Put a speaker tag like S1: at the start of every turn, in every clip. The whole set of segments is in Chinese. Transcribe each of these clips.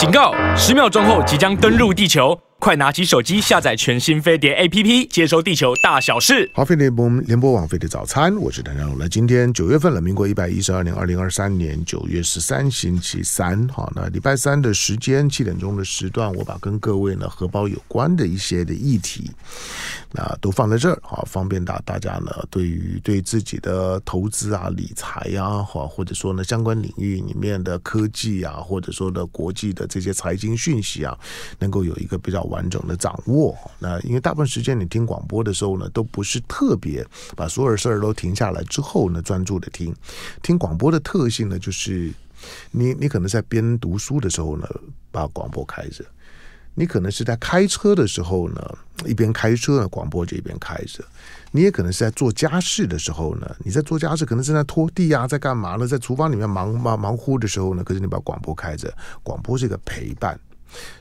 S1: 警告！十秒钟后即将登陆地球。快拿起手机下载全新飞碟 APP，接收地球大小事。
S2: 好，飞碟播联播网飞碟早餐，我是谭章龙。今天九月份了，民国一百一十二年二零二三年九月十三星期三。好，那礼拜三的时间七点钟的时段，我把跟各位呢荷包有关的一些的议题，那都放在这儿，好，方便大大家呢对于对自己的投资啊、理财啊，或或者说呢相关领域里面的科技啊，或者说的国际的这些财经讯息啊，能够有一个比较。完整的掌握，那因为大部分时间你听广播的时候呢，都不是特别把所有事儿都停下来之后呢，专注的听。听广播的特性呢，就是你你可能在边读书的时候呢，把广播开着；你可能是在开车的时候呢，一边开车呢，广播就一边开着；你也可能是在做家事的时候呢，你在做家事，可能正在拖地啊，在干嘛呢？在厨房里面忙忙忙乎的时候呢，可是你把广播开着，广播是一个陪伴。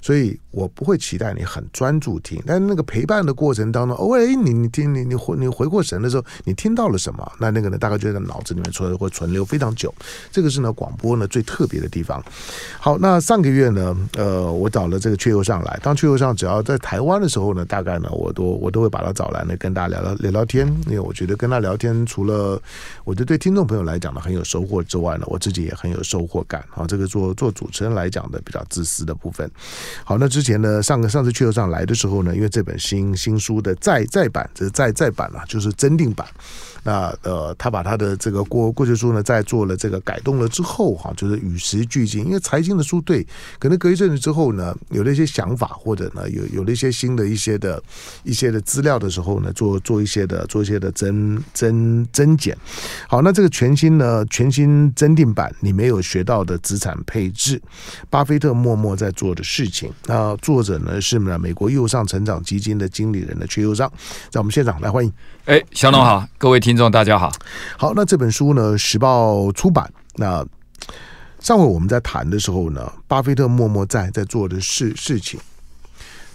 S2: 所以我不会期待你很专注听，但那个陪伴的过程当中，哦，哎，你你听你你回你回过神的时候，你听到了什么？那那个呢，大概就在脑子里面存会存留非常久。这个是呢广播呢最特别的地方。好，那上个月呢，呃，我找了这个阙佑尚来，当阙佑尚只要在台湾的时候呢，大概呢，我都我都会把他找来呢，跟大家聊聊聊聊天。因为我觉得跟他聊天，除了我觉得对听众朋友来讲呢很有收获之外呢，我自己也很有收获感。啊，这个做做主持人来讲的比较自私的部分。好，那之前呢，上个上次阙佑尚来的时候呢，因为这本新新书的再再版，这是再再版了，就是增订版。那呃，他把他的这个过过去书呢，在做了这个改动了之后哈，就是与时俱进。因为财经的书对，可能隔一阵子之后呢，有了一些想法，或者呢，有有了一些新的一些的一些的资料的时候呢，做做一些的做一些的增增增减。好，那这个全新呢，全新增订版，你没有学到的资产配置，巴菲特默默在做的事情。那作者呢是呢美国右上成长基金的经理人的阙佑尚，在我们现场来欢迎。
S3: 哎，小龙好，各位听众大家好。
S2: 好，那这本书呢，时报出版。那上回我们在谈的时候呢，巴菲特默默在在做的事事情，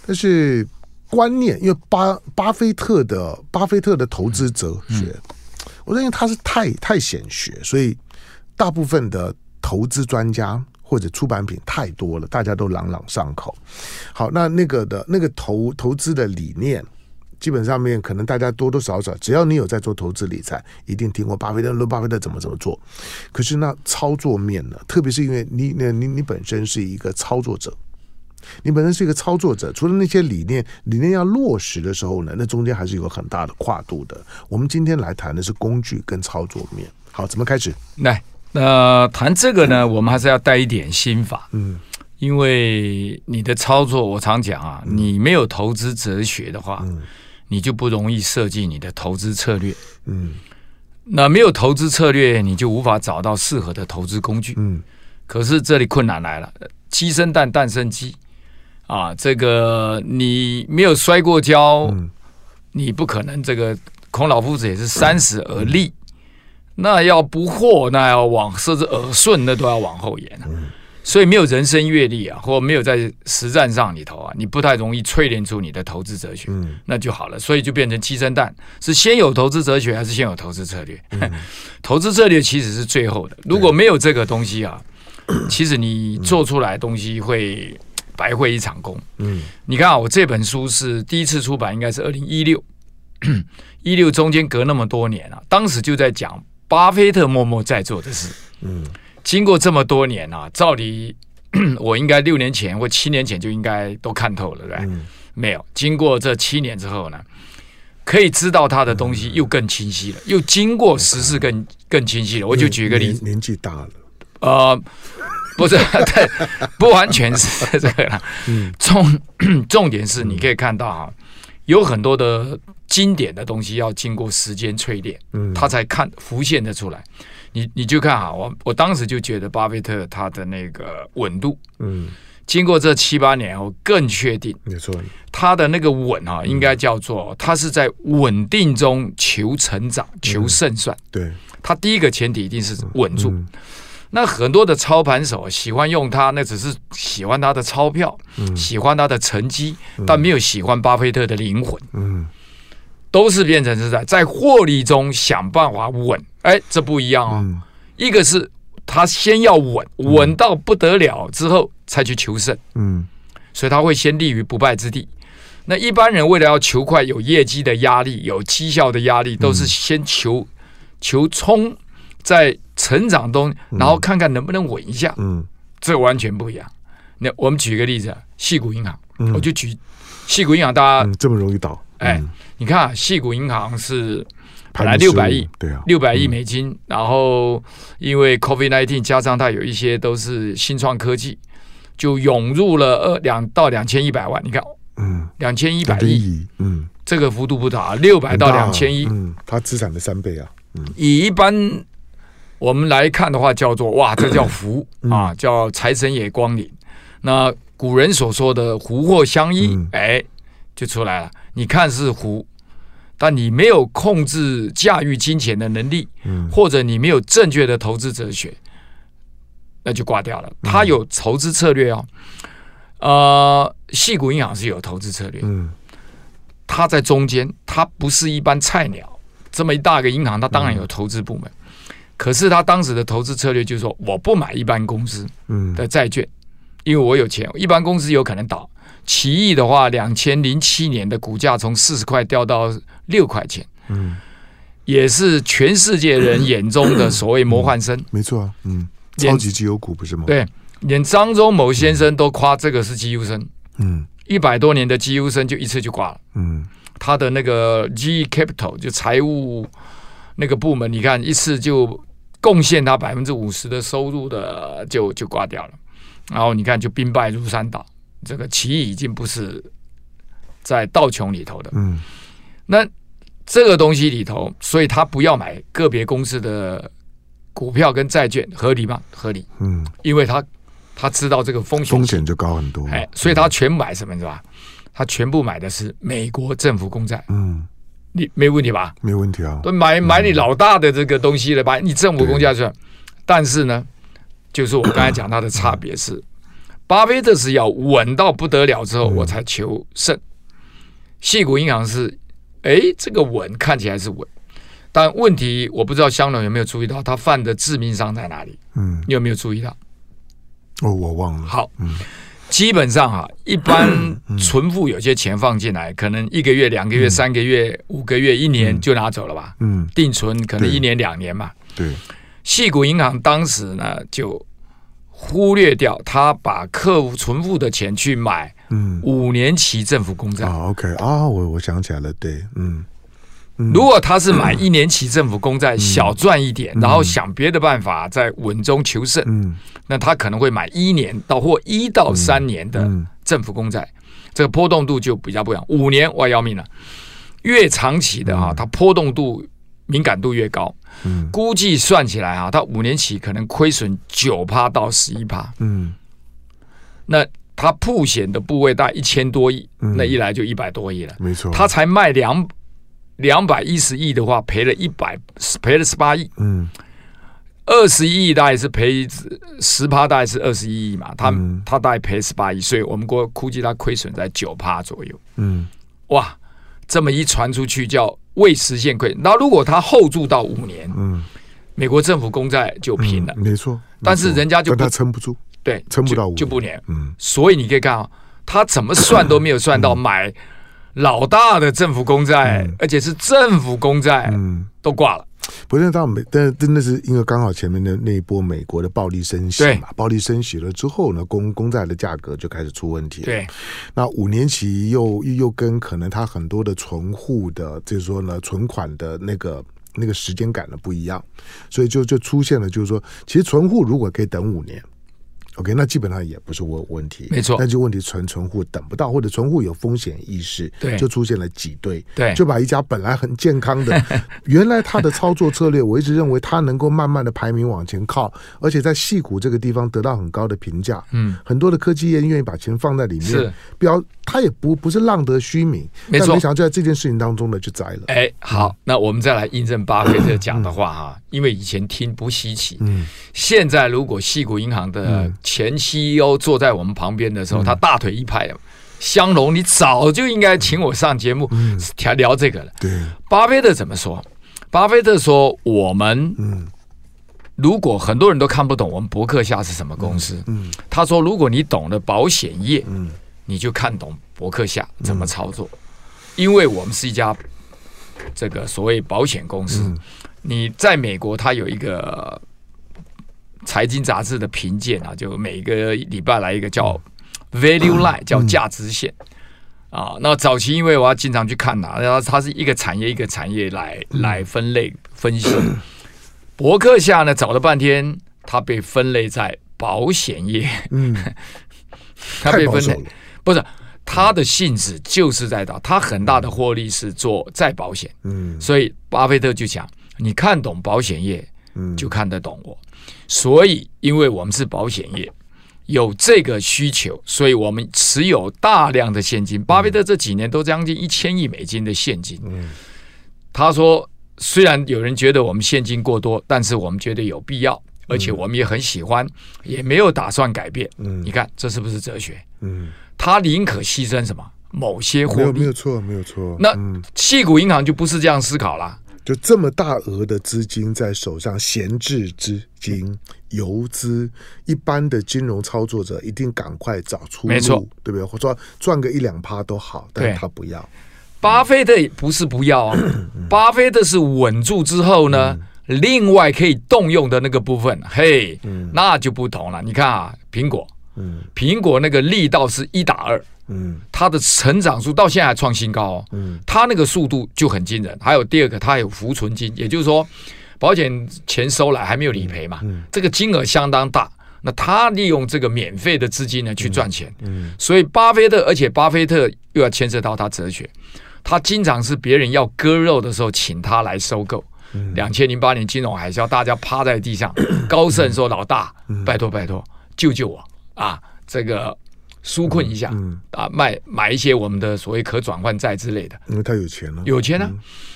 S2: 但是观念，因为巴巴菲特的巴菲特的投资哲学，我认为他是太太显学，所以大部分的投资专家或者出版品太多了，大家都朗朗上口。好，那那个的那个投投资的理念。基本上面可能大家多多少少，只要你有在做投资理财，一定听过巴菲特论巴菲特怎么怎么做。可是那操作面呢？特别是因为你、你、你、你本身是一个操作者，你本身是一个操作者，除了那些理念，理念要落实的时候呢，那中间还是有很大的跨度的。我们今天来谈的是工具跟操作面。好，怎么开始？
S3: 来，那谈这个呢，我们还是要带一点心法。嗯。因为你的操作，我常讲啊，你没有投资哲学的话，嗯、你就不容易设计你的投资策略。嗯，那没有投资策略，你就无法找到适合的投资工具。嗯，可是这里困难来了，鸡生蛋，蛋生鸡啊！这个你没有摔过跤，嗯、你不可能。这个孔老夫子也是三十而立，嗯、那要不惑，那要往甚至耳顺，那都要往后延啊。嗯所以没有人生阅历啊，或没有在实战上里头啊，你不太容易淬炼出你的投资哲学，嗯，那就好了。所以就变成鸡生蛋，是先有投资哲学还是先有投资策略？嗯、投资策略其实是最后的。如果没有这个东西啊，其实你做出来的东西会白费一场功。嗯，你看啊，我这本书是第一次出版，应该是二零一六，一六中间隔那么多年啊，当时就在讲巴菲特默默在做的事。嗯。经过这么多年啊，照理 我应该六年前或七年前就应该都看透了，对不对？嗯、没有，经过这七年之后呢，可以知道他的东西又更清晰了，嗯、又经过时事更更清晰了。我就举个例子，
S2: 年纪大了，
S3: 呃，不是，对，不完全是 这个啦。嗯，重 重点是你可以看到啊，有很多的经典的东西要经过时间淬炼，嗯，他才看浮现的出来。你你就看啊，我我当时就觉得巴菲特他的那个稳度，嗯，经过这七八年后更确定，没错，他的那个稳啊，应该叫做他是在稳定中求成长、求胜算。对，他第一个前提一定是稳住。那很多的操盘手喜欢用他，那只是喜欢他的钞票，喜欢他的成绩，但没有喜欢巴菲特的灵魂。嗯。都是变成是在在获利中想办法稳，哎，这不一样哦。嗯、一个是他先要稳，稳到不得了之后，才去求胜。
S2: 嗯，
S3: 所以他会先立于不败之地。那一般人为了要求快，有业绩的压力，有绩效的压力，都是先求、嗯、求冲，在成长中，然后看看能不能稳一下。
S2: 嗯，
S3: 这完全不一样。那我们举一个例子啊，矽谷银行，
S2: 嗯、
S3: 我就举细谷银行，大家、
S2: 嗯、这么容易倒？
S3: 哎，
S2: 嗯、
S3: 你看啊，矽谷银行是本来六百亿，
S2: 对啊，
S3: 六百亿美金，嗯、然后因为 COVID nineteen 加上它有一些都是新创科技，就涌入了二两到两千一百万。你看。
S2: 嗯，
S3: 两千一百亿，
S2: 嗯，
S3: 这个幅度不大，六百到两千亿，
S2: 嗯，它资产的三倍啊，嗯，
S3: 以一般我们来看的话，叫做哇，这叫福、嗯、啊，叫财神也光临。那古人所说的福祸相依，嗯、哎，就出来了。你看是福，但你没有控制驾驭金钱的能力，嗯，或者你没有正确的投资哲学，那就挂掉了。他有投资策略哦。呃，细谷银行是有投资策略，嗯，它在中间，他不是一般菜鸟，这么一大个银行，他当然有投资部门，嗯、可是他当时的投资策略就是说，我不买一般公司的债券，嗯、因为我有钱，一般公司有可能倒。奇异的话，两千零七年的股价从四十块掉到六块钱，嗯，也是全世界人眼中的所谓魔幻生，
S2: 没错啊，嗯，超级绩优股不是吗？
S3: 对。连漳州某先生都夸这个是绩优生，
S2: 嗯，
S3: 一百多年的绩优生就一次就挂了，
S2: 嗯，
S3: 他的那个 G Capital 就财务那个部门，你看一次就贡献他百分之五十的收入的就就挂掉了，然后你看就兵败如山倒，这个奇异已经不是在道琼里头的，
S2: 嗯，
S3: 那这个东西里头，所以他不要买个别公司的股票跟债券，合理吗？合理，
S2: 嗯，
S3: 因为他。他知道这个风险
S2: 风险就高很多，
S3: 哎，所以他全买什么，你知道吧？他全部买的是美国政府公债，
S2: 嗯，
S3: 你没问题吧？
S2: 没问题啊，
S3: 都买买你老大的这个东西了吧？你政府公债算，但是呢，就是我刚才讲他的差别是，巴菲特是要稳到不得了之后我才求胜，细谷银行是，哎，这个稳看起来是稳，但问题我不知道香农有没有注意到他犯的致命伤在哪里？
S2: 嗯，
S3: 你有没有注意到？
S2: 哦，我忘了。
S3: 好，
S2: 嗯，
S3: 基本上哈，一般存户有些钱放进来，可能一个月、两个月、三个月、五个月、一年就拿走了吧。
S2: 嗯，
S3: 定存可能一年两年嘛。
S2: 对。
S3: 细谷银行当时呢，就忽略掉他把客户存户的钱去买，嗯，五年期政府公债。
S2: 啊，OK 啊，我我想起来了，对，嗯。
S3: 如果他是买一年期政府公债，小赚一点，然后想别的办法在稳中求胜，那他可能会买一年到或一到三年的政府公债，这个波动度就比较不一样。五年哇要命了，越长期的哈，它波动度敏感度越高。估计算起来哈，他五年期可能亏损九趴到十一趴。
S2: 嗯，
S3: 那他铺险的部位大概一千多亿，那一来就一百多亿了。
S2: 没错，
S3: 他才卖两。两百一十亿的话，赔了一百，赔了十八亿。
S2: 嗯，
S3: 二十亿大概是赔十趴，大概是二十一亿嘛。他、
S2: 嗯、
S3: 他大概赔十八亿，所以我们估估计他亏损在九趴左右。
S2: 嗯，
S3: 哇，这么一传出去叫未实现亏。那如果他后住到五年，
S2: 嗯，
S3: 美国政府公债就平了。
S2: 嗯、没错，
S3: 但是人家就不
S2: 他撑不住，
S3: 对，
S2: 撑不到五
S3: 就，就不年。
S2: 嗯，
S3: 所以你可以看啊，他怎么算都没有算到买。老大的政府公债，嗯、而且是政府公债，嗯，都挂了。
S2: 不是到美，但真的是因为刚好前面的那一波美国的暴力升息嘛，暴力升息了之后呢，公公债的价格就开始出问题。
S3: 对，
S2: 那五年期又又跟可能它很多的存户的，就是说呢，存款的那个那个时间感呢不一样，所以就就出现了，就是说，其实存户如果可以等五年。OK，那基本上也不是问问题，
S3: 没错。
S2: 但就问题存存户等不到，或者存户有风险意识，
S3: 对，
S2: 就出现了挤兑，
S3: 对，
S2: 就把一家本来很健康的，原来他的操作策略，我一直认为他能够慢慢的排名往前靠，而且在戏谷这个地方得到很高的评价，
S3: 嗯，
S2: 很多的科技业愿意把钱放在里面，
S3: 是，
S2: 标他也不不是浪得虚名，
S3: 没错。
S2: 没想到就在这件事情当中呢，就栽了。
S3: 哎，好，嗯、那我们再来印证巴菲特讲的话哈，嗯、因为以前听不稀奇，
S2: 嗯，
S3: 现在如果戏谷银行的前 CEO、坐在我们旁边的时候，他大腿一拍，香龙，你早就应该请我上节目聊聊这个了。
S2: 对，
S3: 巴菲特怎么说？巴菲特说：“我们如果很多人都看不懂我们伯克夏是什么公司，嗯，他说如果你懂了保险业，嗯，你就看懂伯克夏怎么操作，因为我们是一家这个所谓保险公司。你在美国，它有一个财经杂志的评鉴啊，就每个礼拜来一个叫 Value Line，叫价值线啊。那早期因为我要经常去看呐，然后它是一个产业一个产业来来分类分析。博客下呢，找了半天，它被分类在保险业。嗯，它被分类不是它的性质就是在到它很大的获利是做再保险。嗯，所以巴菲特就讲，你看懂保险业，嗯就看得懂我。所以，因为我们是保险业，有这个需求，所以我们持有大量的现金。巴菲特这几年都将近一千亿美金的现金。嗯，他说。虽然有人觉得我们现金过多，但是我们觉得有必要，而且我们也很喜欢，嗯、也没有打算改变。嗯，你看这是不是哲学？嗯，他宁可牺牲什么？某些货币？
S2: 没有错，没有错。
S3: 那矽谷银行就不是这样思考了。
S2: 就这么大额的资金在手上，闲置资金、游资，一般的金融操作者一定赶快找出路，
S3: 没错，
S2: 对不对？或者说赚个一两趴都好，但是他不要。
S3: 巴菲特不是不要啊，巴菲特是稳住之后呢，另外可以动用的那个部分，嘿，那就不同了。你看啊，苹果，苹果那个力道是一打二，它的成长数到现在还创新高哦，嗯它那个速度就很惊人。还有第二个，它有浮存金，也就是说，保险钱收来还没有理赔嘛，这个金额相当大。那他利用这个免费的资金呢去赚钱，嗯所以巴菲特，而且巴菲特又要牵涉到他哲学。他经常是别人要割肉的时候，请他来收购。两千零八年金融海啸，大家趴在地上，高盛说：“老大，拜托拜托，救救我啊！这个纾困一下啊，卖买一些我们的所谓可转换债之类的。”
S2: 因为他有钱了，
S3: 有钱啊！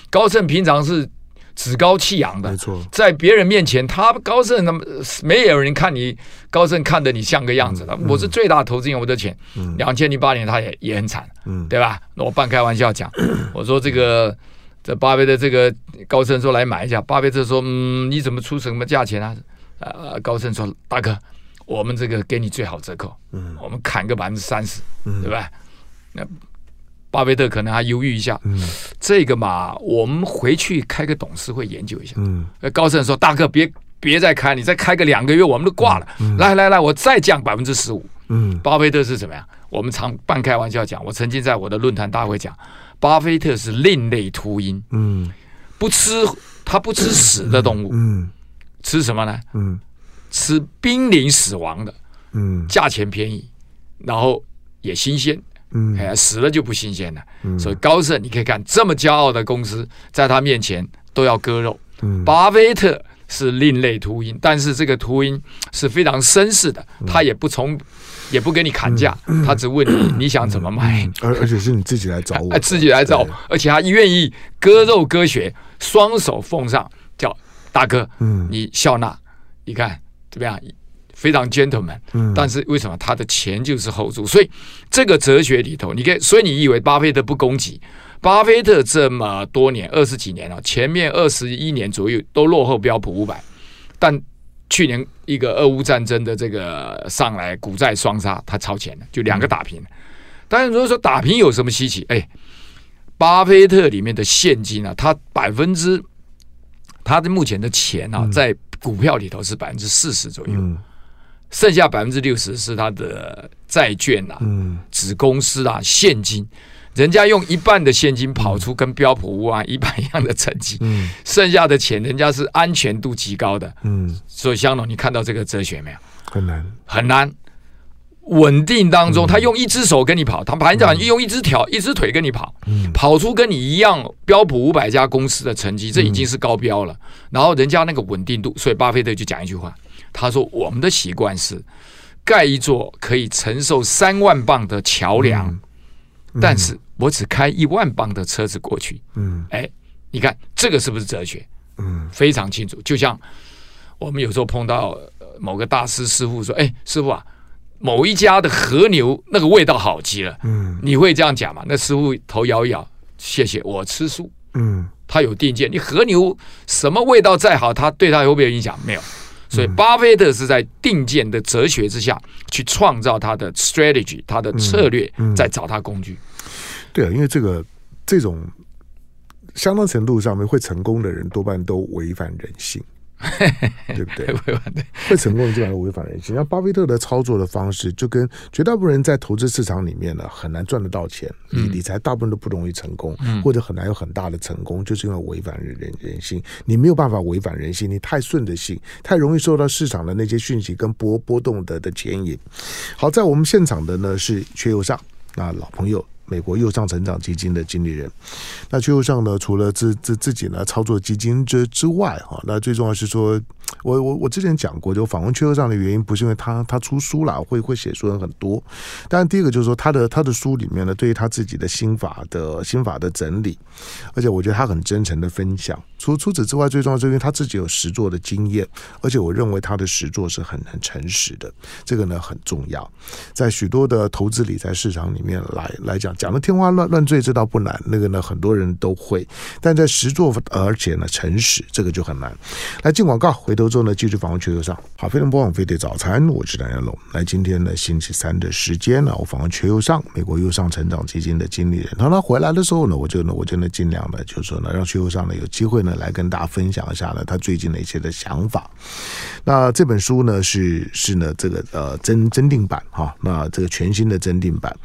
S3: 高盛平常是。趾高气扬的，没错，在别人面前，他高盛那么没有人看你高盛看得你像个样子的。我是最大投资人，我的钱。两千零八年他也也很惨，嗯对吧？那我半开玩笑讲，我说这个这巴菲特这个高盛说来买一下，巴菲特说嗯，你怎么出什么价钱啊？呃，高盛说大哥，我们这个给你最好折扣，嗯，我们砍个百分之三十，对吧？那。巴菲特可能还犹豫一下，嗯，这个嘛，我们回去开个董事会研究一下。嗯，高盛说：“大哥，别别再开，你再开个两个月，我们都挂了。嗯”来来来，我再降百分之十五。嗯，巴菲特是怎么样？我们常半开玩笑讲，我曾经在我的论坛大会讲，巴菲特是另类秃鹰。嗯，不吃他不吃死的动物。嗯，吃什么呢？嗯，吃濒临死亡的。嗯，价钱便宜，然后也新鲜。嗯，哎，死了就不新鲜了。嗯，所以高盛你可以看这么骄傲的公司，在他面前都要割肉。嗯，巴菲特是另类秃鹰，但是这个秃鹰是非常绅士的，他也不从，也不给你砍价，他只问你 你想怎么买，
S2: 而而且是你自己来找我，
S3: 哎，自己来找，而且他愿意割肉割血，双手奉上，叫大哥，嗯，你笑纳，你看怎么样？非常 gentleman，但是为什么他的钱就是 hold 住？所以这个哲学里头，你可以，所以你以为巴菲特不攻击？巴菲特这么多年，二十几年了，前面二十一年左右都落后标普五百，但去年一个俄乌战争的这个上来，股债双杀，他超前了，就两个打平。但是如果说打平有什么稀奇？哎，巴菲特里面的现金啊，他百分之他的目前的钱啊，在股票里头是百分之四十左右。剩下百分之六十是他的债券啊，嗯，子公司啊，现金，人家用一半的现金跑出跟标普五万一半一样的成绩，嗯，剩下的钱人家是安全度极高的，嗯，所以香农，你看到这个哲学没有？
S2: 很难，
S3: 很难，稳定当中，他用一只手跟你跑，他盘长用一只条，一只腿跟你跑，跑出跟你一样标普五百家公司的成绩，这已经是高标了。然后人家那个稳定度，所以巴菲特就讲一句话。他说：“我们的习惯是盖一座可以承受三万磅的桥梁，但是我只开一万磅的车子过去。嗯，哎，你看这个是不是哲学？嗯，非常清楚。就像我们有时候碰到某个大师师傅说：‘哎，师傅啊，某一家的和牛那个味道好极了。’嗯，你会这样讲吗？那师傅头摇一摇，谢谢，我吃素。嗯，他有定见。你和牛什么味道再好，他对他有没有影响？没有。”所以巴菲特是在定见的哲学之下去创造他的 strategy，他的策略，在找他工具。
S2: 对啊，因为这个这种相当程度上面会成功的人，多半都违反人性。对不对？会成功的基本上违反人性。像巴菲特的操作的方式，就跟绝大部分人在投资市场里面呢，很难赚得到钱。理理财大部分都不容易成功，或者很难有很大的成功，就是因为违反人人人性。你没有办法违反人性，你太顺着性，太容易受到市场的那些讯息跟波波动的的牵引。好，在我们现场的呢是阙又上，那老朋友。美国右上成长基金的经理人，那阙又上呢，除了自自自己呢操作基金之之外，哈，那最重要是说，我我我之前讲过，就访问阙又上的原因，不是因为他他出书了，会会写书人很多。但第一个就是说，他的他的书里面呢，对于他自己的心法的心法的整理，而且我觉得他很真诚的分享。除除此之外，最重要是因为他自己有实作的经验，而且我认为他的实作是很很诚实的，这个呢很重要。在许多的投资理财市场里面来来讲。讲的天花乱乱坠，这倒不难。那个呢，很多人都会，但在实作，而且呢，诚实，这个就很难。来进广告，回头之后呢，继续访问阙又上。好，非常不枉费的早餐，我是唐湘龙。来，今天呢，星期三的时间呢，我访问阙又上，美国优上成长基金的经理人。当他回来的时候呢，我就呢，我就呢，尽量呢，就是说呢，让阙又上呢有机会呢，来跟大家分享一下呢，他最近的一些的想法。那这本书呢，是是呢，这个呃增增订版哈，那这个全新的增订版，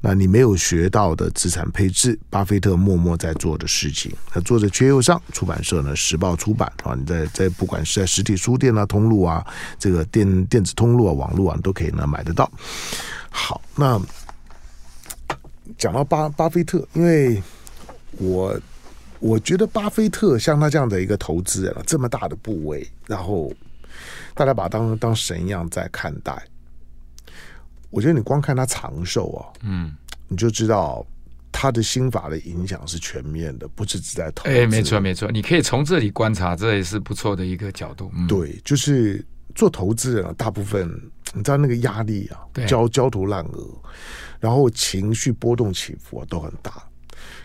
S2: 那你没有学。学到的资产配置，巴菲特默默在做的事情。他作者缺右上，出版社呢时报出版啊。你在在不管是在实体书店啊、通路啊、这个电电子通路啊、网络啊，都可以呢买得到。好，那讲到巴巴菲特，因为我我觉得巴菲特像他这样的一个投资人，这么大的部位，然后大家把他当当神一样在看待。我觉得你光看他长寿啊，嗯。你就知道他的心法的影响是全面的，不是只在投资。
S3: 哎，没错没错，你可以从这里观察，这也是不错的一个角度。嗯、
S2: 对，就是做投资人啊，大部分你知道那个压力啊，焦焦头烂额，然后情绪波动起伏啊都很大。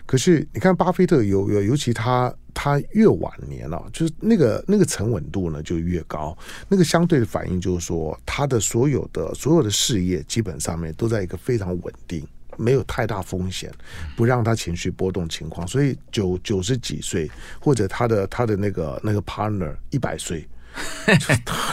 S2: 可是你看巴菲特有有，尤其他他越晚年啊，就是那个那个沉稳度呢就越高，那个相对的反应就是说，他的所有的所有的事业基本上面都在一个非常稳定。没有太大风险，不让他情绪波动情况，所以九九十几岁，或者他的他的那个那个 partner 一百岁。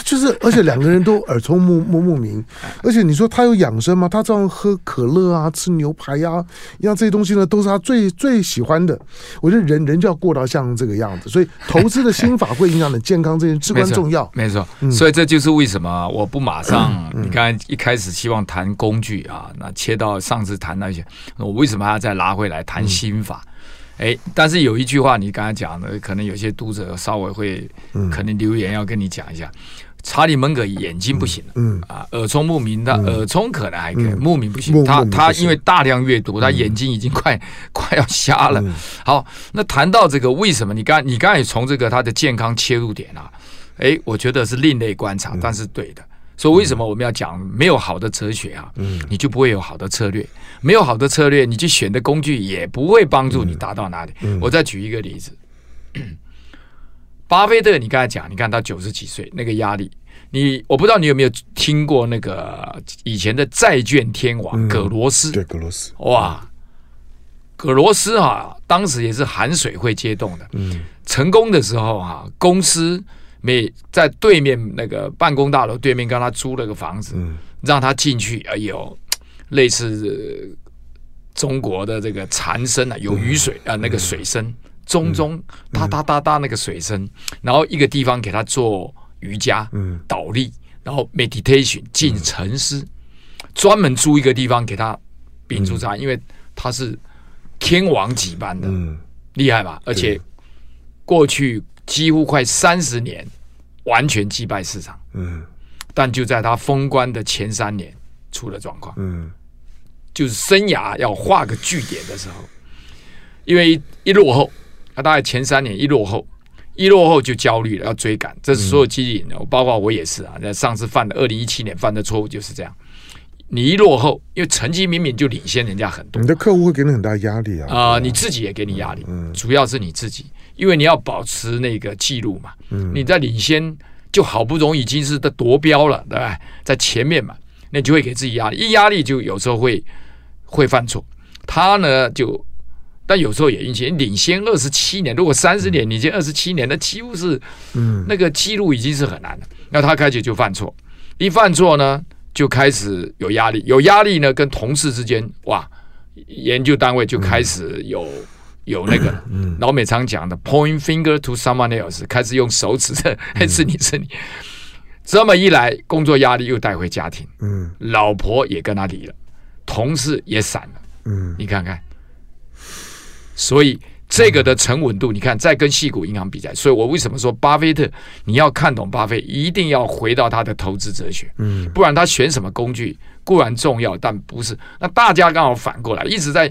S2: 就，就是，而且两个人都耳聪目目目明，而且你说他有养生吗？他照样喝可乐啊，吃牛排呀、啊，一样这些东西呢，都是他最最喜欢的。我觉得人人就要过到像这个样子，所以投资的心法会影响你健康，这件 至关重要。
S3: 没错，所以这就是为什么我不马上。你刚才一开始希望谈工具啊，那切到上次谈那些，我为什么还要再拉回来谈心法？哎，但是有一句话，你刚才讲的，可能有些读者稍微会，可能留言要跟你讲一下。嗯、查理蒙格眼睛不行了，嗯，嗯啊，耳聪目明，他耳聪可能还可以，嗯、目明不行。他他因为大量阅读，他眼睛已经快、嗯、快要瞎了。嗯、好，那谈到这个，为什么你刚你刚才也从这个他的健康切入点啊？哎，我觉得是另类观察，但是对的。所以为什么我们要讲没有好的哲学啊？嗯，你就不会有好的策略，没有好的策略，你去选的工具也不会帮助你达到哪里。嗯，我再举一个例子，巴菲特，你刚才讲，你看他九十几岁那个压力，你我不知道你有没有听过那个以前的债券天王葛罗斯？
S2: 对，葛罗斯，
S3: 哇，葛罗斯啊，当时也是含水会接动的。嗯，成功的时候啊，公司。没在对面那个办公大楼对面，跟他租了个房子，嗯、让他进去。哎呦，类似中国的这个禅声啊，有雨水啊，那个水声，中中哒哒哒哒那个水声，然后一个地方给他做瑜伽、嗯。倒立，然后 meditation 进沉思，专门租一个地方给他秉烛茶，因为他是天王级般的，厉害吧？而且过去。几乎快三十年，完全击败市场。嗯，但就在他封关的前三年出了状况。嗯，就是生涯要画个句点的时候，因为一，一落后，他大概前三年一落后，一落后就焦虑了，要追赶。这是所有基金，包括我也是啊。那上次犯的二零一七年犯的错误就是这样。你一落后，因为成绩明明就领先人家很多，
S2: 你的客户会给你很大压力啊。
S3: 啊、呃，你自己也给你压力。嗯，主要是你自己。因为你要保持那个记录嘛，你在领先就好不容易已经是在夺标了，对吧？在前面嘛，那就会给自己压力，一压力就有时候会会犯错。他呢就，但有时候也运气，领先二十七年，如果三十年，你这二十七年，那几乎是，嗯，那个记录已经是很难了。那他开始就犯错，一犯错呢，就开始有压力，有压力呢，跟同事之间，哇，研究单位就开始有。有那个老美常讲的 “point finger to someone else”，开始用手指的，是你是你。这么一来，工作压力又带回家庭，嗯，老婆也跟他离了，同事也散了，嗯，你看看。所以这个的沉稳度，你看，再跟细股银行比较，所以我为什么说巴菲特，你要看懂巴菲特，一定要回到他的投资哲学，嗯，不然他选什么工具固然重要，但不是。那大家刚好反过来，一直在。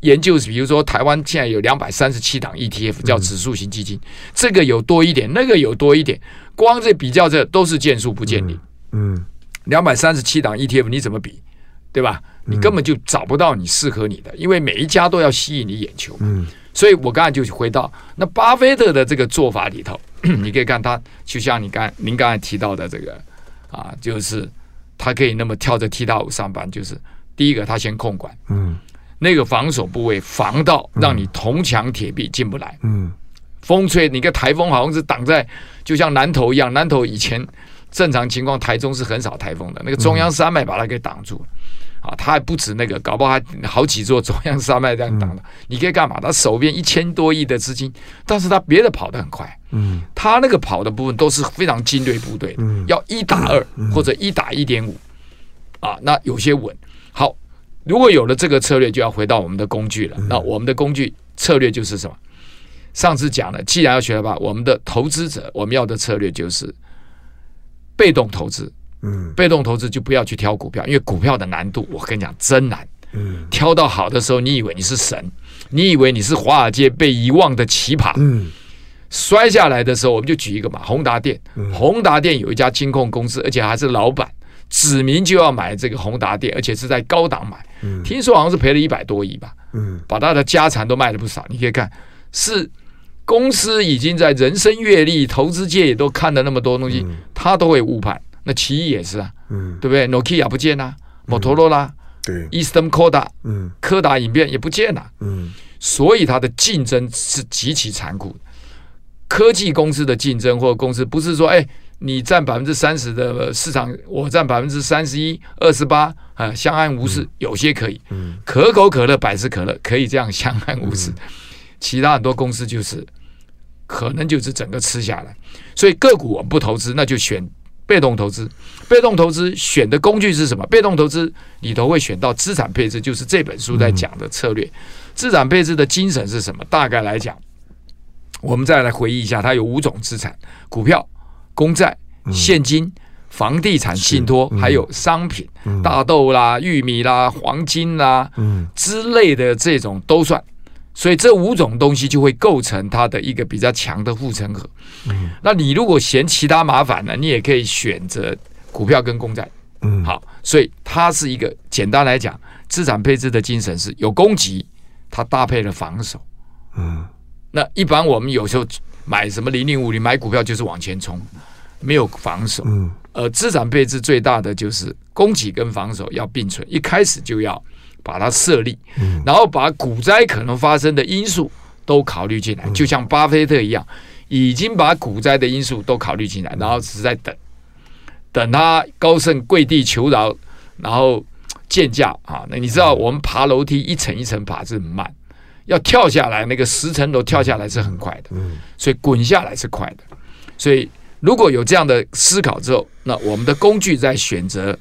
S3: 研究，比如说台湾现在有两百三十七档 ETF，叫指数型基金，这个有多一点，那个有多一点，光这比较这都是见数不见林。嗯，两百三十七档 ETF 你怎么比，对吧？你根本就找不到你适合你的，因为每一家都要吸引你眼球。嗯，所以我刚才就回到那巴菲特的这个做法里头，你可以看他，就像你刚您刚才提到的这个啊，就是他可以那么跳着踢踏舞上班，就是第一个他先控管。嗯。那个防守部位防到让你铜墙铁壁进不来。嗯，风吹，你个台风好像是挡在，就像南投一样。南投以前正常情况，台中是很少台风的。那个中央山脉把它给挡住了。啊，他还不止那个，搞不好还好几座中央山脉这样挡的。你可以干嘛？他手边一千多亿的资金，但是他别的跑得很快。嗯，他那个跑的部分都是非常精锐部队，要一打二或者一打一点五。啊，那有些稳。好。如果有了这个策略，就要回到我们的工具了。那我们的工具策略就是什么？上次讲了，既然要学的话，我们的投资者我们要的策略就是被动投资。嗯，被动投资就不要去挑股票，因为股票的难度，我跟你讲真难。嗯，挑到好的时候，你以为你是神，你以为你是华尔街被遗忘的奇葩。嗯，摔下来的时候，我们就举一个嘛，宏达电。宏达电有一家金控公司，而且还是老板。指明就要买这个宏达电，而且是在高档买，嗯、听说好像是赔了一百多亿吧，嗯、把他的家产都卖了不少。你可以看，是公司已经在人生阅历、投资界也都看了那么多东西，他、嗯、都会误判。那奇异也是啊，嗯、对不对？Nokia 不见了，摩托罗拉，对，Eastern Kodak，柯达影片也不见了，嗯、所以它的竞争是极其残酷。科技公司的竞争或者公司不是说哎。你占百分之三十的市场，我占百分之三十一、二十八，啊，相安无事。有些可以，可口可乐、百事可乐可以这样 相安无事，其他很多公司就是可能就是整个吃下来。所以个股我们不投资，那就选被动投资。被动投资选的工具是什么？被动投资里头会选到资产配置，就是这本书在讲的策略。资产配置的精神是什么？大概来讲，我们再来回忆一下，它有五种资产：股票。公债、现金、房地产信托，还有商品，大豆啦、玉米啦、黄金啦，之类的这种都算。所以这五种东西就会构成它的一个比较强的护城河。那你如果嫌其他麻烦呢，你也可以选择股票跟公债。好，所以它是一个简单来讲，资产配置的精神是有攻击，它搭配了防守。嗯那一般我们有时候。买什么零零五零买股票就是往前冲，没有防守。嗯，呃，资产配置最大的就是供给跟防守要并存，一开始就要把它设立，嗯，然后把股灾可能发生的因素都考虑进来，就像巴菲特一样，已经把股灾的因素都考虑进来，然后只是在等，等他高盛跪地求饶，然后鉴价啊。那你知道我们爬楼梯一层一层爬是很慢。要跳下来，那个十层楼跳下来是很快的，所以滚下来是快的。所以如果有这样的思考之后，那我们的工具在选择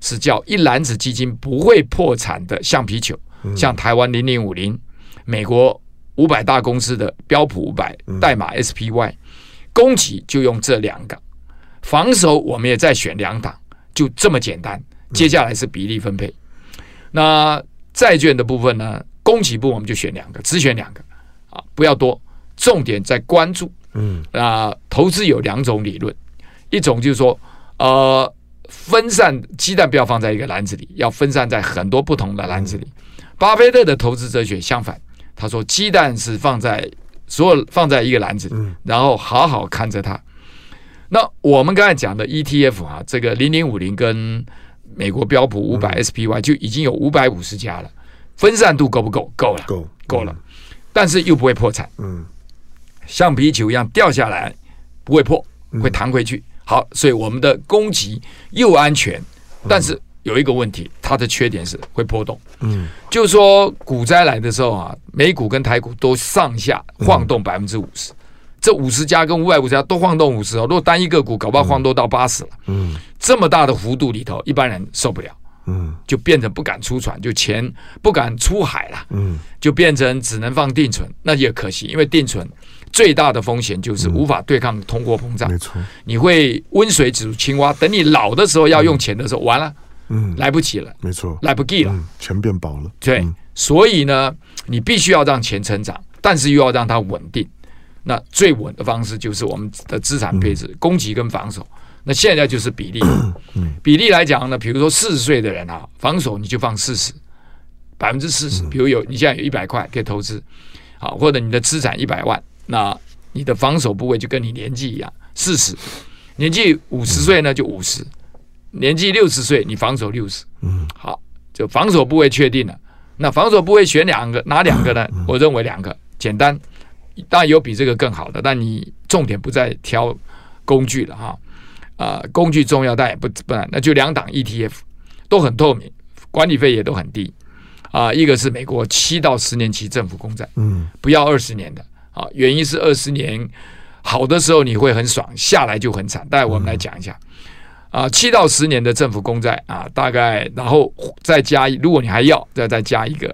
S3: 是叫一篮子基金不会破产的橡皮球，像台湾零零五零、美国五百大公司的标普五百代码 SPY，攻击就用这两个，防守我们也再选两档，就这么简单。接下来是比例分配，那债券的部分呢？供给部我们就选两个，只选两个啊，不要多。重点在关注，嗯。啊，投资有两种理论，一种就是说，呃，分散鸡蛋不要放在一个篮子里，要分散在很多不同的篮子里。巴菲特的投资哲学相反，他说鸡蛋是放在所有放在一个篮子里，然后好好看着它。那我们刚才讲的 ETF 啊，这个零零五零跟美国标普五百 SPY 就已经有五百五十家了，分散度够不够？够了，
S2: 够。
S3: 够了，但是又不会破产，嗯，像皮球一样掉下来不会破，会弹回去。好，所以我们的攻击又安全，但是有一个问题，它的缺点是会波动，嗯，就是说股灾来的时候啊，美股跟台股都上下晃动百分之五十。这五十家跟五百五十家都晃动五十哦，如果单一个股搞不好晃动到八十了，嗯，这么大的幅度里头，一般人受不了，嗯，就变成不敢出船，就钱不敢出海了，嗯，就变成只能放定存，那也可惜，因为定存最大的风险就是无法对抗通货膨胀，没错，你会温水煮青蛙，等你老的时候要用钱的时候，完了，嗯，来不及了，没错，来不及了，
S2: 钱变薄了，
S3: 对，所以呢，你必须要让钱成长，但是又要让它稳定。那最稳的方式就是我们的资产配置，攻击跟防守。那现在就是比例，比例来讲呢，比如说四十岁的人啊，防守你就放四十，百分之四十。比如有你现在有一百块可以投资，好，或者你的资产一百万，那你的防守部位就跟你年纪一样，四十。年纪五十岁呢就五十，年纪六十岁你防守六十。嗯，好，就防守部位确定了。那防守部位选两个，哪两个呢？我认为两个，简单。当然有比这个更好的，但你重点不再挑工具了哈。啊、呃，工具重要，但也不不然，那就两档 ETF 都很透明，管理费也都很低啊、呃。一个是美国七到十年期政府公债，嗯，不要二十年的啊。原因是二十年好的时候你会很爽，下来就很惨。待会我们来讲一下啊，七到十年的政府公债啊，大概然后再加，如果你还要再再加一个，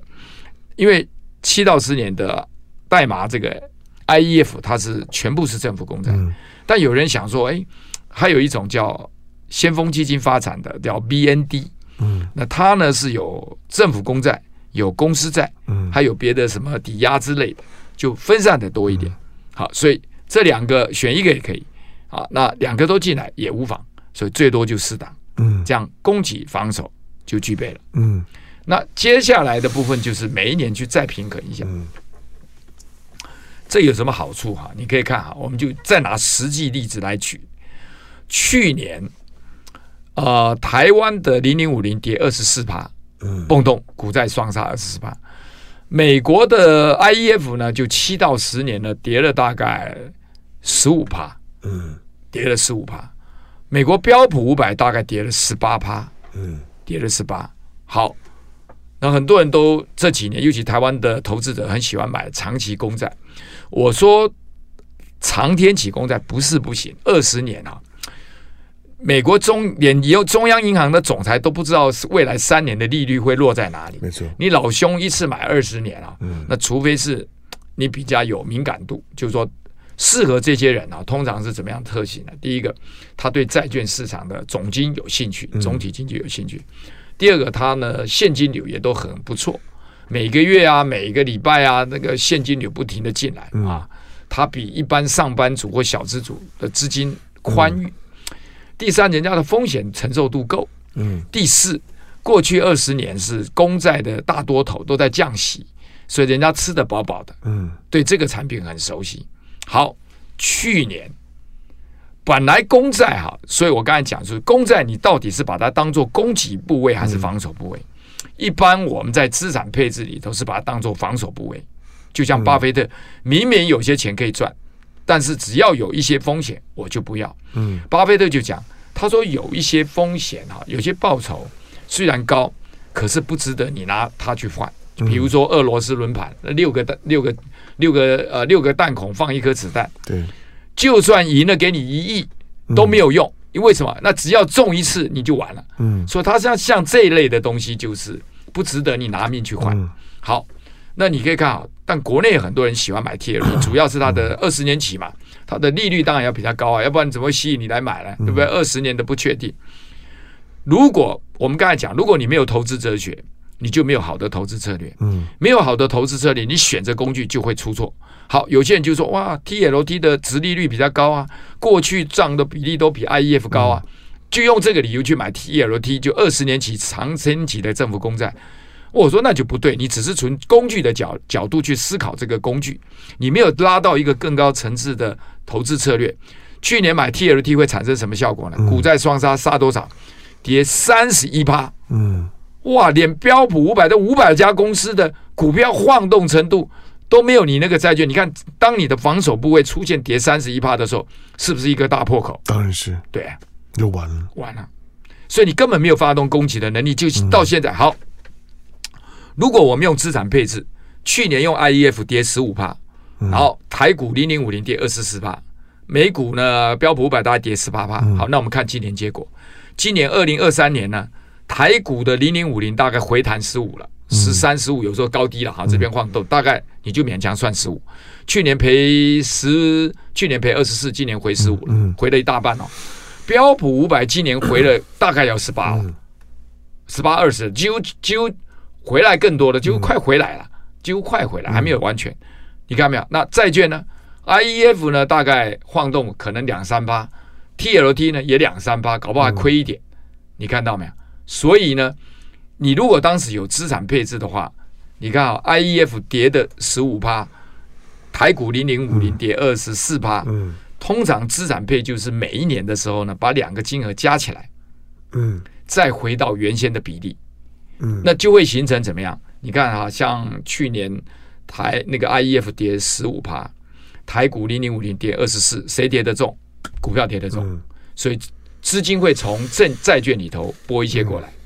S3: 因为七到十年的代码这个。I E F 它是全部是政府公债，嗯、但有人想说，哎，还有一种叫先锋基金发展的叫 B N D，嗯，那它呢是有政府公债、有公司债，嗯，还有别的什么抵押之类的，就分散的多一点。嗯、好，所以这两个选一个也可以，啊，那两个都进来也无妨，所以最多就四档，嗯，这样攻击防守就具备了，嗯，那接下来的部分就是每一年去再平衡一下，嗯。这有什么好处哈？你可以看哈，我们就再拿实际例子来举。去年，呃，台湾的零零五零跌二十四趴，嗯，蹦动，股债双杀二十四趴。美国的 I E F 呢，就七到十年呢，跌了大概十五趴，嗯，跌了十五趴。美国标普五百大概跌了十八趴，嗯，跌了十八。好，那很多人都这几年，尤其台湾的投资者很喜欢买长期公债。我说长天期公债不是不行，二十年啊，美国中连以后中央银行的总裁都不知道是未来三年的利率会落在哪里。没错，你老兄一次买二十年啊，嗯，那除非是你比较有敏感度，就是说适合这些人啊，通常是怎么样特性呢？第一个，他对债券市场的总经有兴趣，总体经济有兴趣；第二个，他呢现金流也都很不错。每个月啊，每个礼拜啊，那个现金流不停的进来啊，他比一般上班族或小资族的资金宽裕。第三，人家的风险承受度够。嗯。第四，过去二十年是公债的大多头都在降息，所以人家吃得饱饱的。嗯。对这个产品很熟悉。好，去年本来公债哈，所以我刚才讲是，公债你到底是把它当做供给部位还是防守部位？一般我们在资产配置里头是把它当做防守部位，就像巴菲特，明明有些钱可以赚，但是只要有一些风险，我就不要。嗯，巴菲特就讲，他说有一些风险哈，有些报酬虽然高，可是不值得你拿它去换。比如说俄罗斯轮盘，六个弹，六个六个呃六个弹孔放一颗子弹，对，就算赢了给你一亿都没有用。因为什么？那只要中一次你就完了。嗯，所以他像像这一类的东西，就是不值得你拿命去换。嗯、好，那你可以看啊，但国内很多人喜欢买 TLT，主要是它的二十年期嘛，它的利率当然要比较高啊，要不然怎么会吸引你来买呢？对不对？二十年的不确定。如果我们刚才讲，如果你没有投资哲学，你就没有好的投资策略。嗯，没有好的投资策略，你选择工具就会出错。好，有些人就说哇，TLT 的值利率比较高啊，过去账的比例都比 IEF 高啊，就用这个理由去买 TLT，就二十年期长天期的政府公债。我说那就不对，你只是从工具的角角度去思考这个工具，你没有拉到一个更高层次的投资策略。去年买 TLT 会产生什么效果呢？
S2: 嗯、
S3: 股债双杀杀多少？跌三十一趴。
S2: 嗯，
S3: 哇，连标普五百的五百家公司的股票晃动程度都没有你那个债券。你看，当你的防守部位出现跌三十一趴的时候，是不是一个大破口？
S2: 当然是。
S3: 对、啊，
S2: 就完了，
S3: 完了。所以你根本没有发动攻击的能力，就到现在、嗯、好。如果我们用资产配置，去年用 IEF 跌十五帕，然后台股零零五零跌二十四帕，美股呢标普五百大概跌十八帕。好，那我们看今年结果，今年二零二三年呢，台股的零零五零大概回弹十五了，十三十五有时候高低了哈，这边晃动，大概你就勉强算十五。去年赔十，去年赔二十四，今年回十五了，回了一大半哦。标普五百今年回了大概要十八了，十八二十，几乎几乎回来更多的，几乎快回来了，几乎快回来，还没有完全。你看到没有？那债券呢？IEF 呢？大概晃动可能两三趴，TLT 呢也两三趴，搞不好还亏一点。你看到没有？所以呢，你如果当时有资产配置的话，你看啊，IEF 跌的十五趴，台股零零五零跌二十四趴。通常资产配就是每一年的时候呢，把两个金额加起来，嗯，再回到原先的比例，嗯，那就会形成怎么样？你看啊，像去年台那个 IEF 跌十五趴，台股零零五零跌二十四，谁跌得重？股票跌得重，嗯、所以资金会从证债券里头拨一些过来。嗯、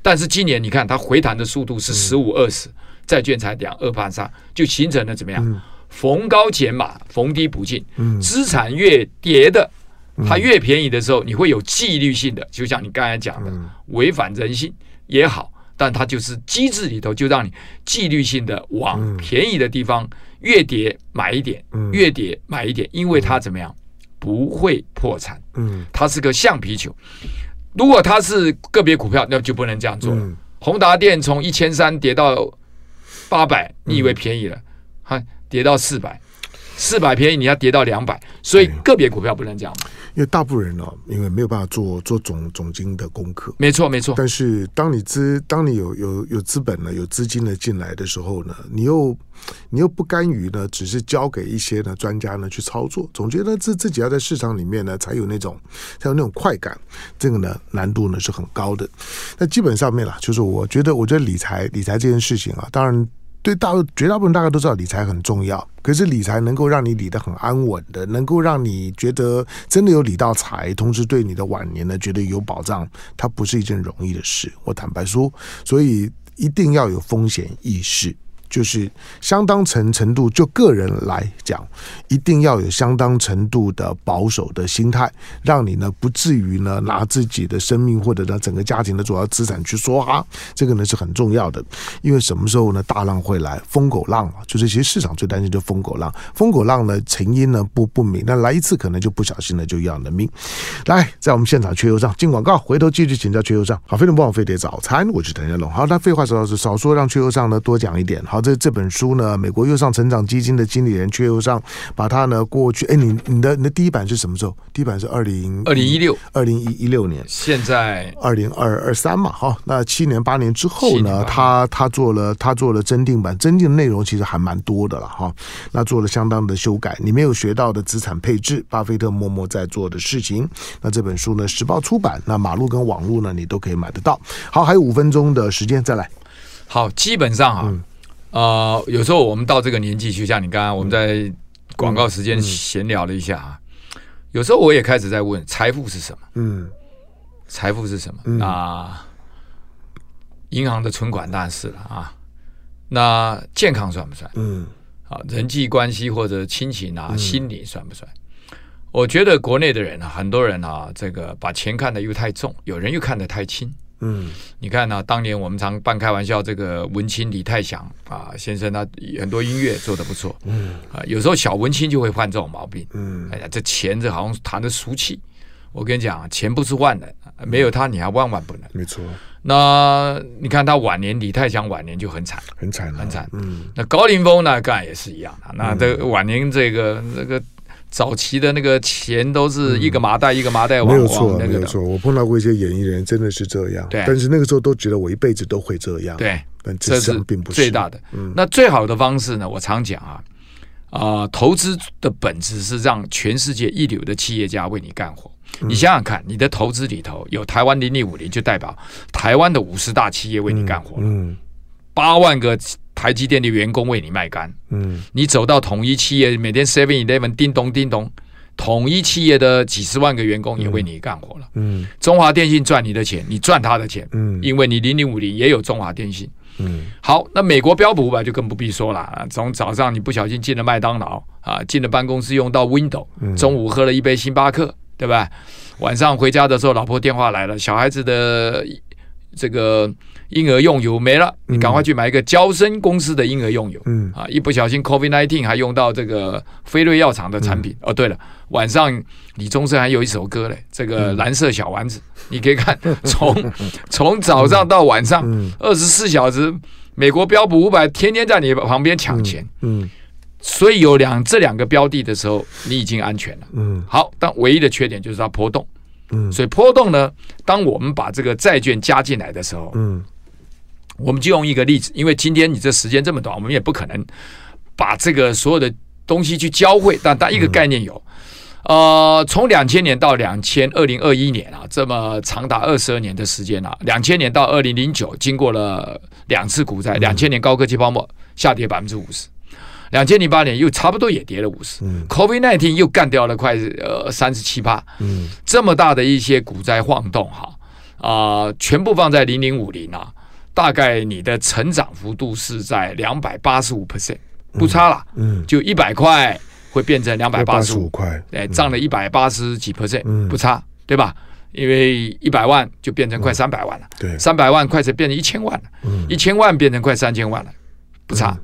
S3: 但是今年你看它回弹的速度是十五二十，债券才两二趴三，就形成了怎么样？嗯逢高减码，逢低补进。资产越跌的，它越便宜的时候，你会有纪律性的，就像你刚才讲的，违反人性也好，但它就是机制里头就让你纪律性的往便宜的地方越跌买一点，越跌买一点，因为它怎么样不会破产。嗯它是个橡皮球。如果它是个别股票，那就不能这样做了。宏达电从一千三跌到八百，你以为便宜了？哈。跌到四百，四百便宜，你要跌到两百，所以个别股票不能这样。
S2: 因为大部分人哦，因为没有办法做做总总经的功课，
S3: 没错没错。
S2: 但是当你资，当你有有有资本呢，有资金呢进来的时候呢，你又你又不甘于呢，只是交给一些呢专家呢去操作，总觉得自自己要在市场里面呢才有那种才有那种快感，这个呢难度呢是很高的。那基本上面啦，就是我觉得，我觉得理财理财这件事情啊，当然。对大绝大部分大家都知道理财很重要，可是理财能够让你理得很安稳的，能够让你觉得真的有理到财，同时对你的晚年呢觉得有保障，它不是一件容易的事。我坦白说，所以一定要有风险意识。就是相当程程度，就个人来讲，一定要有相当程度的保守的心态，让你呢不至于呢拿自己的生命或者呢整个家庭的主要资产去说哈，这个呢是很重要的。因为什么时候呢大浪会来，疯狗浪啊，就是其实市场最担心就疯狗浪，疯狗浪呢成因呢不不明，那来一次可能就不小心呢就要了命。来，在我们现场缺油上进广告，回头继续请教缺油上。好，非常不枉费的早餐，我是唐家龙。好，那废话少说，少说，让缺油上呢多讲一点。好。这这本书呢，美国右上成长基金的经理人却又上把它呢过去，哎，你你的你的第一版是什么时候？第一版是二零
S3: 二零一六
S2: 二零一一六年，
S3: 现在
S2: 二零二二三嘛，哈，那七年八年之后呢，他他做了他做了增订版，增订的内容其实还蛮多的了哈，那做了相当的修改，你没有学到的资产配置，巴菲特默默在做的事情。那这本书呢，时报出版，那马路跟网路呢，你都可以买得到。好，还有五分钟的时间，再来。
S3: 好，基本上啊。嗯呃，有时候我们到这个年纪，就像你刚刚我们在广告时间闲聊了一下啊，有时候我也开始在问：财富是什么？嗯，财富是什么？那银行的存款当然是了啊。那健康算不算？嗯，啊，人际关系或者亲情啊，心理算不算？我觉得国内的人啊，很多人啊，这个把钱看得又太重，有人又看得太轻。嗯，你看呢、啊？当年我们常半开玩笑，这个文青李泰祥啊先生，他很多音乐做的不错。嗯啊，有时候小文青就会犯这种毛病。嗯，哎呀，这钱这好像谈的俗气。我跟你讲，钱不是万能，没有他你还万万不能。没错。那你看他晚年，李泰祥晚年就很惨，
S2: 很惨，
S3: 很惨。嗯。那高凌风呢，当然也是一样的。那这晚年这个这个。早期的那个钱都是一个麻袋一个麻袋往，
S2: 没有错，没有错。我碰到过一些演艺人，真的是这样。对，但是那个时候都觉得我一辈子都会这样。
S3: 对，
S2: 但这是并不是
S3: 最大的。嗯，那最好的方式呢？我常讲啊，啊、呃，投资的本质是让全世界一流的企业家为你干活。你想想看，你的投资里头有台湾零零五零，就代表台湾的五十大企业为你干活了。嗯，八万个台积电的员工为你卖干。嗯，你走到统一企业，每天 Seven Eleven 叮咚叮咚，统一企业的几十万个员工也为你干活了。嗯，中华电信赚你的钱，你赚他的钱。嗯，因为你零零五零也有中华电信。嗯，好，那美国标普五百就更不必说了。从早上你不小心进了麦当劳啊，进了办公室用到 Windows，中午喝了一杯星巴克。对吧？晚上回家的时候，老婆电话来了，小孩子的这个婴儿用油没了，你赶快去买一个娇生公司的婴儿用油。嗯啊，一不小心 COVID nineteen 还用到这个飞瑞药厂的产品。哦，对了，晚上李宗盛还有一首歌嘞，这个蓝色小丸子，你可以看，从从早上到晚上，二十四小时，美国标普五百天天在你旁边抢钱。嗯。所以有两这两个标的的时候，你已经安全了。嗯，好，但唯一的缺点就是它波动。嗯，所以波动呢，当我们把这个债券加进来的时候，嗯，我们就用一个例子，因为今天你这时间这么短，我们也不可能把这个所有的东西去教会，但但一个概念有，呃，从两千年到两千二零二一年啊，这么长达二十二年的时间啊，两千年到二零零九，经过了两次股灾，两千年高科技泡沫下跌百分之五十。两千零八年又差不多也跌了五十，COVID nineteen 又干掉了快呃三十七趴，嗯，这么大的一些股灾晃动哈啊、呃，全部放在零零五零啊，大概你的成长幅度是在两百八十五 percent，不差了，嗯，就一百块会变成两百八十五块，哎，涨了一百八十几 percent，不差，对吧？因为一百万就变成快三百万了，对，三百万快成变成一千万了，嗯，一千万变成快三千万了，不差。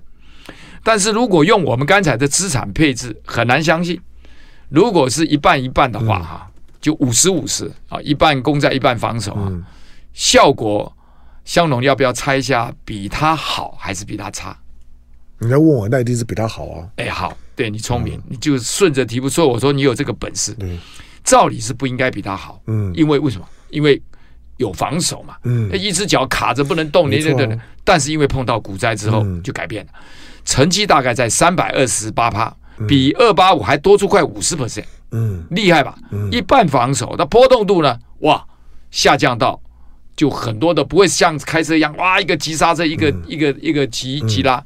S3: 但是如果用我们刚才的资产配置，很难相信。如果是一半一半的话，哈、嗯，就五十五十啊，一半公债一半防守啊，嗯、效果，香农要不要猜一下，比他好还是比他差？
S2: 你要问我，那一定是比他好啊。
S3: 哎，好，对你聪明，嗯、你就顺着题目说。我说你有这个本事，嗯、照理是不应该比他好，嗯，因为为什么？因为有防守嘛，嗯，一只脚卡着不能动，你对对。但是因为碰到股灾之后，嗯、就改变了。成绩大概在三百二十八趴，比二八五还多出快五十 percent，嗯，厉害吧？嗯，一半防守，那波动度呢？哇，下降到就很多的不会像开车一样，哇，一个急刹车，一个、嗯、一个一个急急拉，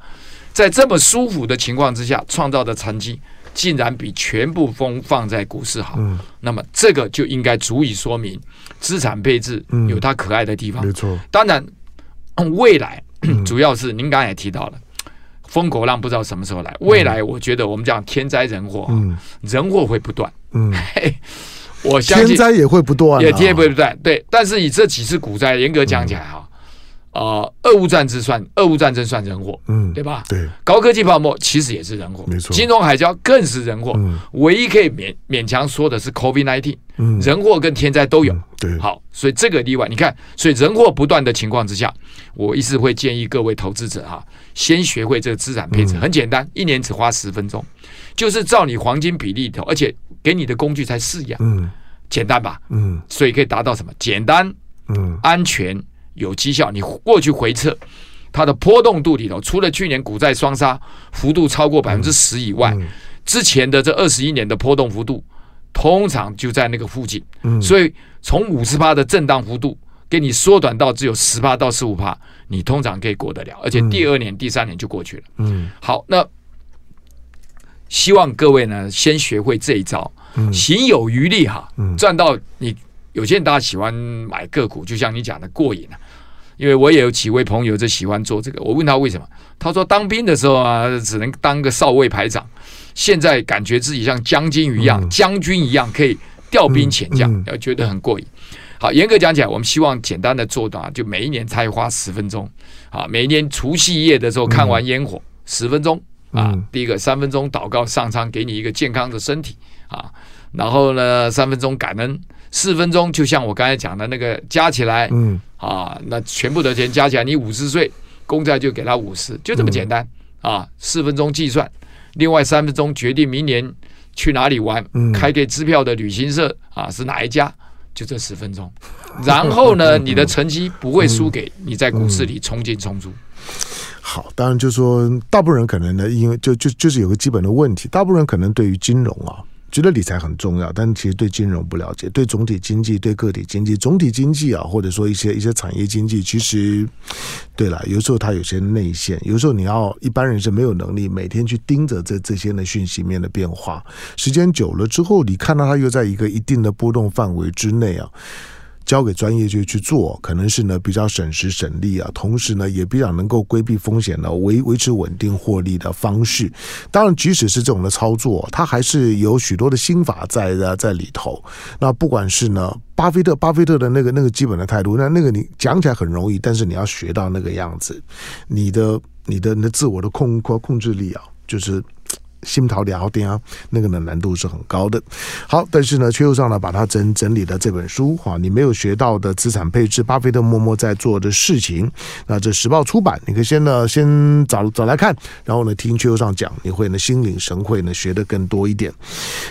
S3: 在这么舒服的情况之下创造的成绩，竟然比全部风放在股市好。嗯，那么这个就应该足以说明资产配置有它可爱的地方。没错，当然未来 主要是您刚才也提到了。风口浪不知道什么时候来，未来我觉得我们讲天灾人祸，嗯、人祸会不断。嗯，我相信
S2: 天灾也会不断，
S3: 也天不会不断。对，但是以这几次股灾，严格讲起来哈。嗯呃，俄乌战争算俄乌战争算人祸，嗯，对吧？对，高科技泡沫其实也是人祸，没错。金融海啸更是人祸，嗯，唯一可以勉勉强说的是 COVID-19，嗯，人祸跟天灾都有，对。好，所以这个例外，你看，所以人祸不断的情况之下，我一直会建议各位投资者哈，先学会这个资产配置，很简单，一年只花十分钟，就是照你黄金比例投，而且给你的工具才四样，嗯，简单吧，嗯，所以可以达到什么？简单，嗯，安全。有绩效，你过去回测它的波动度里头，除了去年股债双杀幅度超过百分之十以外，之前的这二十一年的波动幅度通常就在那个附近。所以从五十趴的震荡幅度给你缩短到只有十八到十五趴，你通常可以过得了，而且第二年、第三年就过去了。嗯，好，那希望各位呢先学会这一招，行有余力哈，赚到你。有些人大家喜欢买个股，就像你讲的过瘾啊。因为我也有几位朋友就喜欢做这个。我问他为什么，他说当兵的时候啊，只能当个少尉排长，现在感觉自己像将军一样，将军一样可以调兵遣将，要觉得很过瘾。好，严格讲起来，我们希望简单的做到，就每一年才花十分钟啊。每一年除夕夜的时候看完烟火，十分钟啊。第一个三分钟祷告上苍，给你一个健康的身体啊。然后呢，三分钟感恩。四分钟，就像我刚才讲的那个加起来，嗯啊，那全部的钱加起来，你五十岁公债就给他五十，就这么简单啊。四分钟计算，另外三分钟决定明年去哪里玩，开给支票的旅行社啊是哪一家，就这十分钟。然后呢，你的成绩不会输给你在股市里冲进冲出。
S2: 好，当然就是说，大部分人可能呢，因为就就就是有个基本的问题，大部分人可能对于金融啊。觉得理财很重要，但其实对金融不了解，对总体经济、对个体经济、总体经济啊，或者说一些一些产业经济，其实对了，有时候它有些内线，有时候你要一般人是没有能力每天去盯着这这些的讯息面的变化，时间久了之后，你看到它又在一个一定的波动范围之内啊。交给专业就去做，可能是呢比较省时省力啊，同时呢也比较能够规避风险的维维持稳定获利的方式。当然，即使是这种的操作，它还是有许多的心法在的在里头。那不管是呢巴菲特，巴菲特的那个那个基本的态度，那那个你讲起来很容易，但是你要学到那个样子，你的你的你的自我的控控控制力啊，就是。心桃聊天啊，那个呢难度是很高的。好，但是呢，缺右上呢把它整整理的这本书哈，你没有学到的资产配置，巴菲特默默在做的事情。那这时报出版，你可以先呢先找找来看，然后呢听缺右上讲，你会呢心领神会呢学的更多一点。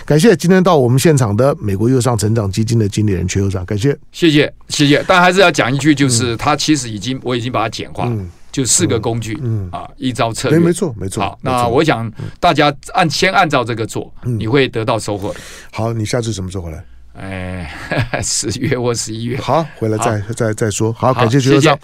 S2: 感谢今天到我们现场的美国右上成长基金的经理人缺右上，感谢，
S3: 谢谢，谢谢。但还是要讲一句，就是他其实已经我已经把它简化了。嗯就四个工具，嗯，嗯啊，一招策略，
S2: 没错，没错。
S3: 好，那我想大家按先按照这个做，嗯、你会得到收获的。
S2: 好，你下次什么时候回来？
S3: 哎，十月或十一月。
S2: 好，回来再再再说。好，感谢缺右上。